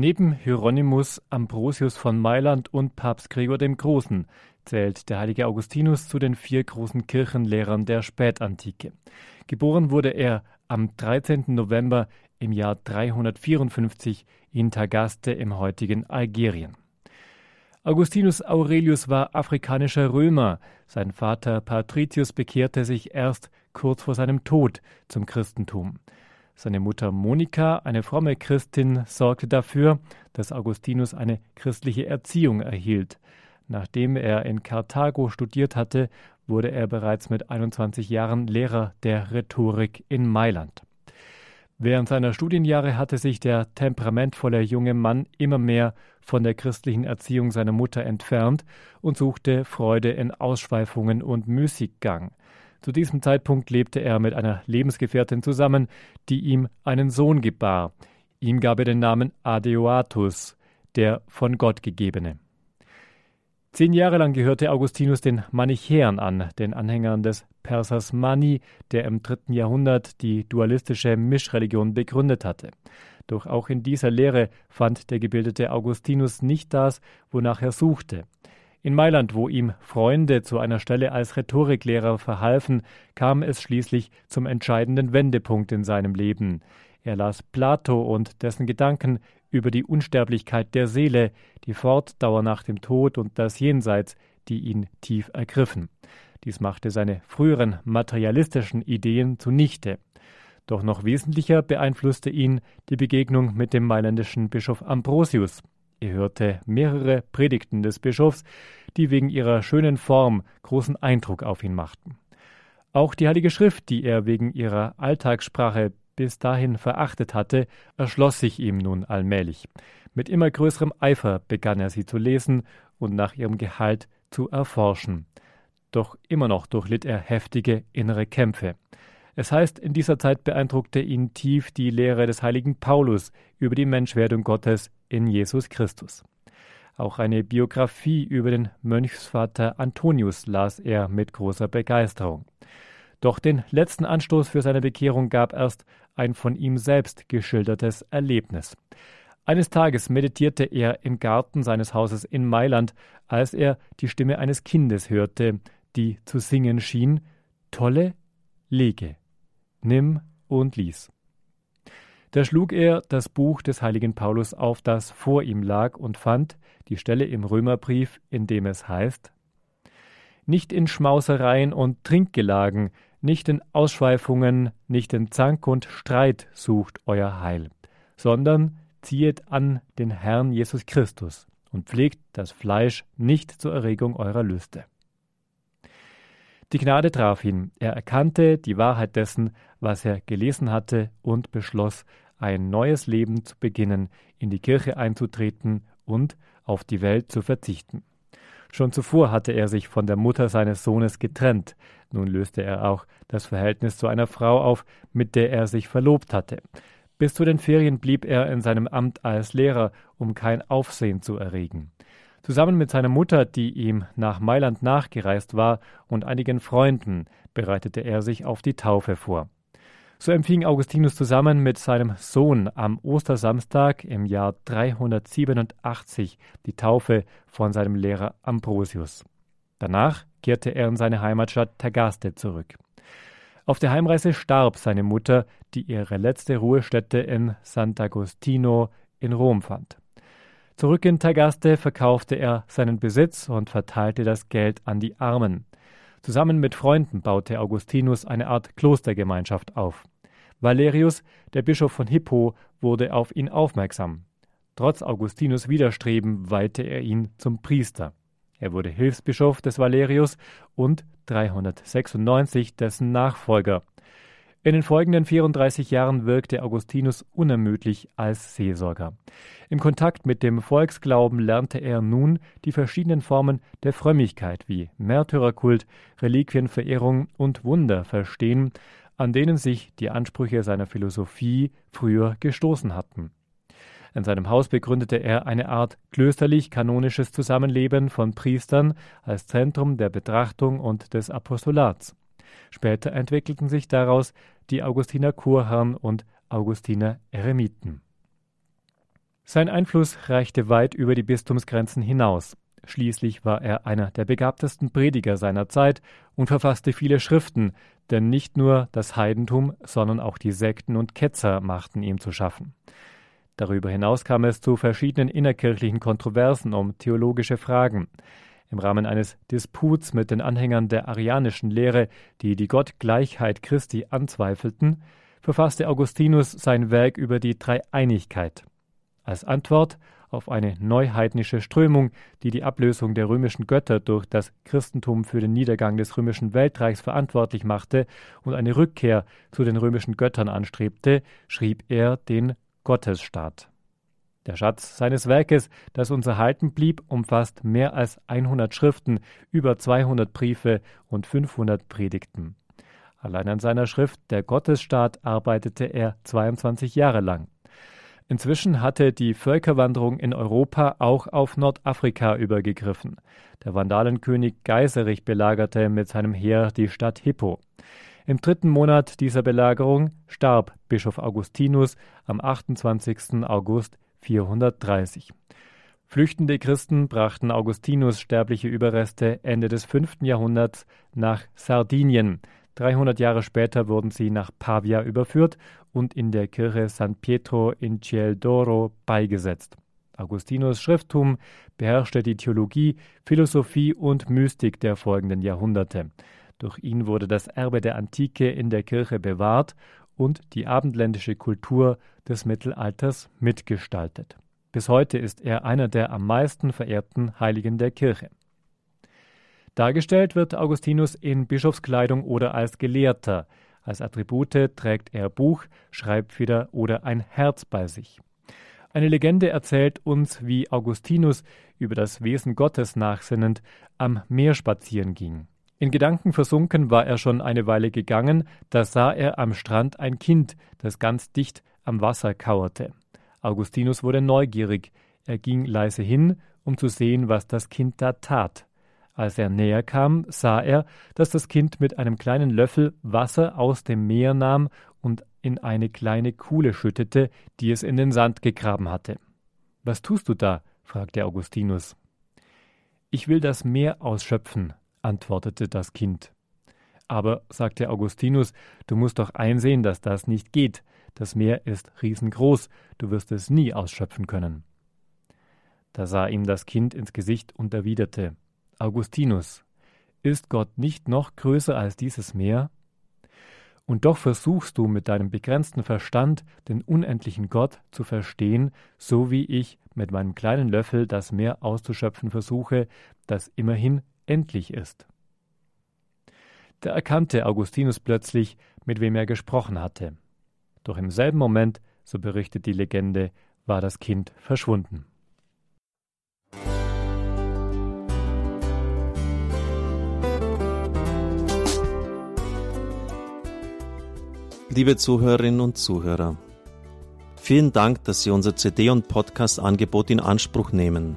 Neben Hieronymus, Ambrosius von Mailand und Papst Gregor dem Großen zählt der heilige Augustinus zu den vier großen Kirchenlehrern der Spätantike. Geboren wurde er am 13. November im Jahr 354 in Tagaste im heutigen Algerien. Augustinus Aurelius war afrikanischer Römer. Sein Vater Patricius bekehrte sich erst kurz vor seinem Tod zum Christentum. Seine Mutter Monika, eine fromme Christin, sorgte dafür, dass Augustinus eine christliche Erziehung erhielt. Nachdem er in Karthago studiert hatte, wurde er bereits mit 21 Jahren Lehrer der Rhetorik in Mailand. Während seiner Studienjahre hatte sich der temperamentvolle junge Mann immer mehr von der christlichen Erziehung seiner Mutter entfernt und suchte Freude in Ausschweifungen und Müßiggang. Zu diesem Zeitpunkt lebte er mit einer Lebensgefährtin zusammen, die ihm einen Sohn gebar. Ihm gab er den Namen Adeoatus, der von Gott gegebene. Zehn Jahre lang gehörte Augustinus den Manichäern an, den Anhängern des Persers Mani, der im dritten Jahrhundert die dualistische Mischreligion begründet hatte. Doch auch in dieser Lehre fand der gebildete Augustinus nicht das, wonach er suchte. In Mailand, wo ihm Freunde zu einer Stelle als Rhetoriklehrer verhalfen, kam es schließlich zum entscheidenden Wendepunkt in seinem Leben. Er las Plato und dessen Gedanken über die Unsterblichkeit der Seele, die Fortdauer nach dem Tod und das Jenseits, die ihn tief ergriffen. Dies machte seine früheren materialistischen Ideen zunichte. Doch noch wesentlicher beeinflusste ihn die Begegnung mit dem mailändischen Bischof Ambrosius. Er hörte mehrere Predigten des Bischofs, die wegen ihrer schönen Form großen Eindruck auf ihn machten. Auch die Heilige Schrift, die er wegen ihrer Alltagssprache bis dahin verachtet hatte, erschloss sich ihm nun allmählich. Mit immer größerem Eifer begann er sie zu lesen und nach ihrem Gehalt zu erforschen. Doch immer noch durchlitt er heftige innere Kämpfe. Es heißt, in dieser Zeit beeindruckte ihn tief die Lehre des heiligen Paulus über die Menschwerdung Gottes in Jesus Christus. Auch eine Biografie über den Mönchsvater Antonius las er mit großer Begeisterung. Doch den letzten Anstoß für seine Bekehrung gab erst ein von ihm selbst geschildertes Erlebnis. Eines Tages meditierte er im Garten seines Hauses in Mailand, als er die Stimme eines Kindes hörte, die zu singen schien Tolle Lege nimm und lies. Da schlug er das Buch des heiligen Paulus auf, das vor ihm lag, und fand die Stelle im Römerbrief, in dem es heißt Nicht in Schmausereien und Trinkgelagen, nicht in Ausschweifungen, nicht in Zank und Streit sucht euer Heil, sondern ziehet an den Herrn Jesus Christus und pflegt das Fleisch nicht zur Erregung eurer Lüste. Die Gnade traf ihn. Er erkannte die Wahrheit dessen, was er gelesen hatte, und beschloss, ein neues Leben zu beginnen, in die Kirche einzutreten und auf die Welt zu verzichten. Schon zuvor hatte er sich von der Mutter seines Sohnes getrennt. Nun löste er auch das Verhältnis zu einer Frau auf, mit der er sich verlobt hatte. Bis zu den Ferien blieb er in seinem Amt als Lehrer, um kein Aufsehen zu erregen. Zusammen mit seiner Mutter, die ihm nach Mailand nachgereist war, und einigen Freunden bereitete er sich auf die Taufe vor. So empfing Augustinus zusammen mit seinem Sohn am Ostersamstag im Jahr 387 die Taufe von seinem Lehrer Ambrosius. Danach kehrte er in seine Heimatstadt Tagaste zurück. Auf der Heimreise starb seine Mutter, die ihre letzte Ruhestätte in Sant'Agostino in Rom fand. Zurück in Tagaste verkaufte er seinen Besitz und verteilte das Geld an die Armen. Zusammen mit Freunden baute Augustinus eine Art Klostergemeinschaft auf. Valerius, der Bischof von Hippo, wurde auf ihn aufmerksam. Trotz Augustinus Widerstreben weihte er ihn zum Priester. Er wurde Hilfsbischof des Valerius und 396 dessen Nachfolger. In den folgenden 34 Jahren wirkte Augustinus unermüdlich als Seelsorger. Im Kontakt mit dem Volksglauben lernte er nun die verschiedenen Formen der Frömmigkeit wie Märtyrerkult, Reliquienverehrung und Wunder verstehen, an denen sich die Ansprüche seiner Philosophie früher gestoßen hatten. In seinem Haus begründete er eine Art klösterlich-kanonisches Zusammenleben von Priestern als Zentrum der Betrachtung und des Apostolats. Später entwickelten sich daraus die Augustiner Chorherren und Augustiner Eremiten. Sein Einfluss reichte weit über die Bistumsgrenzen hinaus. Schließlich war er einer der begabtesten Prediger seiner Zeit und verfasste viele Schriften, denn nicht nur das Heidentum, sondern auch die Sekten und Ketzer machten ihm zu schaffen. Darüber hinaus kam es zu verschiedenen innerkirchlichen Kontroversen um theologische Fragen. Im Rahmen eines Disputs mit den Anhängern der arianischen Lehre, die die Gottgleichheit Christi anzweifelten, verfasste Augustinus sein Werk über die Dreieinigkeit. Als Antwort auf eine neuheidnische Strömung, die die Ablösung der römischen Götter durch das Christentum für den Niedergang des römischen Weltreichs verantwortlich machte und eine Rückkehr zu den römischen Göttern anstrebte, schrieb er den Gottesstaat. Der Schatz seines Werkes, das uns erhalten blieb, umfasst mehr als 100 Schriften, über 200 Briefe und 500 Predigten. Allein an seiner Schrift Der Gottesstaat arbeitete er 22 Jahre lang. Inzwischen hatte die Völkerwanderung in Europa auch auf Nordafrika übergegriffen. Der Vandalenkönig Geiserich belagerte mit seinem Heer die Stadt Hippo. Im dritten Monat dieser Belagerung starb Bischof Augustinus am 28. August 430. Flüchtende Christen brachten Augustinus sterbliche Überreste Ende des 5. Jahrhunderts nach Sardinien. 300 Jahre später wurden sie nach Pavia überführt und in der Kirche San Pietro in Ciel d'Oro beigesetzt. Augustinus Schrifttum beherrschte die Theologie, Philosophie und Mystik der folgenden Jahrhunderte. Durch ihn wurde das Erbe der Antike in der Kirche bewahrt und die abendländische Kultur des Mittelalters mitgestaltet. Bis heute ist er einer der am meisten verehrten Heiligen der Kirche. Dargestellt wird Augustinus in Bischofskleidung oder als Gelehrter. Als Attribute trägt er Buch, Schreibfeder oder ein Herz bei sich. Eine Legende erzählt uns, wie Augustinus über das Wesen Gottes nachsinnend am Meer spazieren ging. In Gedanken versunken war er schon eine Weile gegangen, da sah er am Strand ein Kind, das ganz dicht am Wasser kauerte. Augustinus wurde neugierig, er ging leise hin, um zu sehen, was das Kind da tat. Als er näher kam, sah er, dass das Kind mit einem kleinen Löffel Wasser aus dem Meer nahm und in eine kleine Kuhle schüttete, die es in den Sand gegraben hatte. Was tust du da? fragte Augustinus. Ich will das Meer ausschöpfen, antwortete das Kind. Aber, sagte Augustinus, du musst doch einsehen, dass das nicht geht. Das Meer ist riesengroß, du wirst es nie ausschöpfen können. Da sah ihm das Kind ins Gesicht und erwiderte Augustinus, ist Gott nicht noch größer als dieses Meer? Und doch versuchst du mit deinem begrenzten Verstand den unendlichen Gott zu verstehen, so wie ich mit meinem kleinen Löffel das Meer auszuschöpfen versuche, das immerhin endlich ist. Da erkannte Augustinus plötzlich, mit wem er gesprochen hatte. Doch im selben Moment, so berichtet die Legende, war das Kind verschwunden. Liebe Zuhörerinnen und Zuhörer, vielen Dank, dass Sie unser CD- und Podcast-Angebot in Anspruch nehmen.